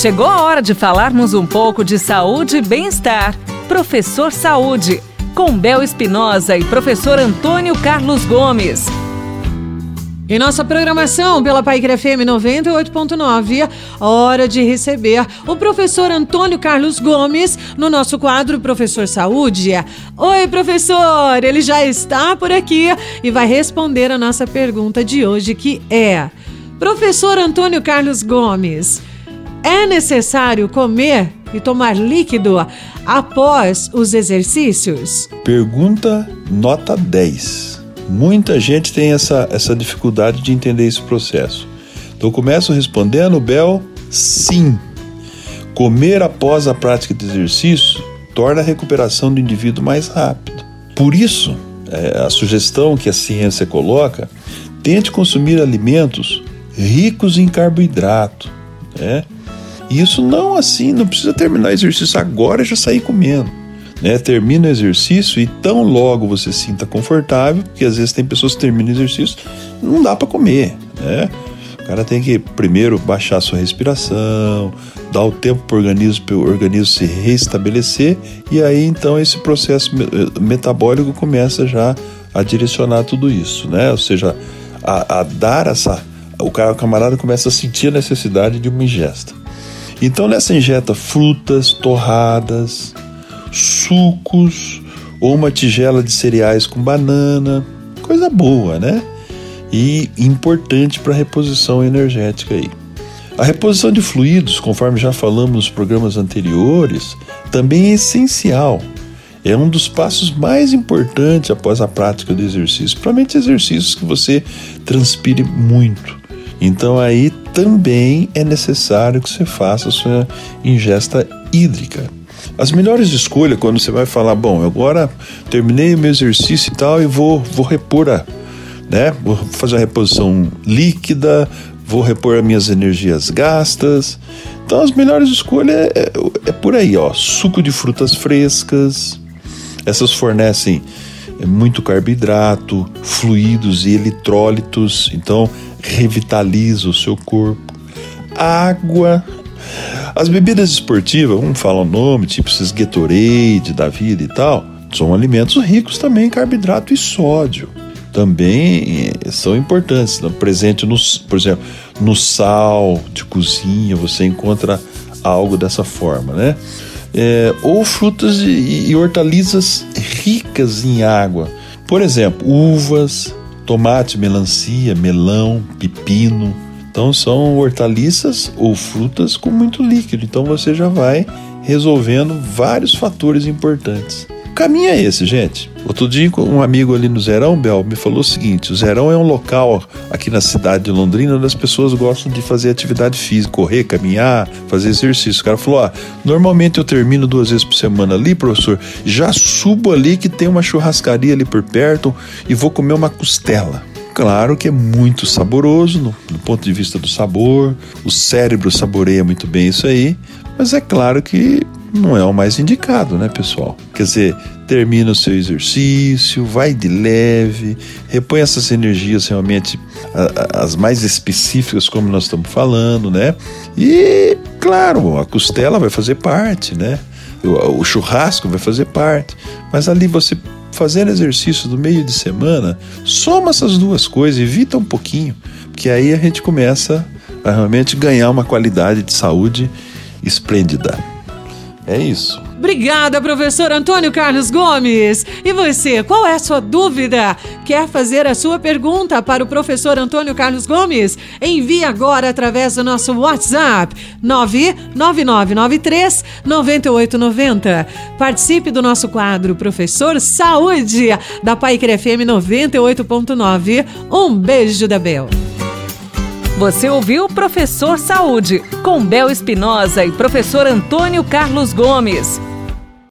Chegou a hora de falarmos um pouco de saúde e bem-estar. Professor Saúde, com Bel Espinosa e professor Antônio Carlos Gomes. Em nossa programação pela Paiquer FM 98.9, hora de receber o professor Antônio Carlos Gomes no nosso quadro Professor Saúde. Oi, professor! Ele já está por aqui e vai responder a nossa pergunta de hoje, que é: Professor Antônio Carlos Gomes, é necessário comer e tomar líquido após os exercícios? Pergunta nota 10. Muita gente tem essa, essa dificuldade de entender esse processo. Então, começo respondendo, Bel, sim. Comer após a prática de exercício torna a recuperação do indivíduo mais rápida. Por isso, é, a sugestão que a ciência coloca, tente consumir alimentos ricos em carboidrato. Né? E isso não assim, não precisa terminar o exercício agora e já sair comendo né? Termina o exercício e tão logo você sinta confortável, porque às vezes tem pessoas que terminam o exercício, não dá para comer, né? O cara tem que primeiro baixar sua respiração, dar o tempo para o organismo, organismo se restabelecer e aí então esse processo metabólico começa já a direcionar tudo isso, né? Ou seja, a, a dar essa, o, camarada começa a sentir a necessidade de uma ingesta. Então nessa ingesta frutas, torradas, sucos ou uma tigela de cereais com banana, coisa boa, né? E importante para reposição energética aí. A reposição de fluidos, conforme já falamos nos programas anteriores, também é essencial. É um dos passos mais importantes após a prática do exercício, principalmente exercícios que você transpire muito. Então aí também é necessário que você faça a sua ingesta hídrica. As melhores escolhas quando você vai falar, bom, agora terminei meu exercício e tal e vou, vou repor a, né? Vou fazer a reposição líquida, vou repor as minhas energias gastas. Então as melhores escolhas é, é, é por aí, ó, suco de frutas frescas. Essas fornecem muito carboidrato, fluidos e eletrólitos, então revitaliza o seu corpo. Água as bebidas esportivas, vamos falar o nome, tipo esses Gatorade da vida e tal, são alimentos ricos também em carboidrato e sódio. Também eh, são importantes. Né? Presente, no, por exemplo, no sal de cozinha, você encontra algo dessa forma, né? É, ou frutas e, e hortaliças ricas em água. Por exemplo, uvas, tomate, melancia, melão, pepino, então são hortaliças ou frutas com muito líquido. Então você já vai resolvendo vários fatores importantes. Caminho é esse, gente. Outro dia, um amigo ali no Zerão, Bel, me falou o seguinte: o Zerão é um local aqui na cidade de Londrina onde as pessoas gostam de fazer atividade física, correr, caminhar, fazer exercício. O cara falou: ah, normalmente eu termino duas vezes por semana ali, professor, já subo ali que tem uma churrascaria ali por perto e vou comer uma costela. Claro que é muito saboroso no, do ponto de vista do sabor, o cérebro saboreia muito bem isso aí, mas é claro que não é o mais indicado, né, pessoal? Quer dizer, termina o seu exercício, vai de leve, repõe essas energias realmente as mais específicas, como nós estamos falando, né? E, claro, a costela vai fazer parte, né? O, o churrasco vai fazer parte, mas ali você fazendo exercício do meio de semana, soma essas duas coisas, evita um pouquinho, porque aí a gente começa a realmente ganhar uma qualidade de saúde esplêndida. É isso. Obrigada, professor Antônio Carlos Gomes. E você, qual é a sua dúvida? Quer fazer a sua pergunta para o professor Antônio Carlos Gomes? Envie agora através do nosso WhatsApp 99993 9890. Participe do nosso quadro Professor Saúde da Paiker FM 98.9. Um beijo da Bel. Você ouviu Professor Saúde, com Bel Espinosa e professor Antônio Carlos Gomes.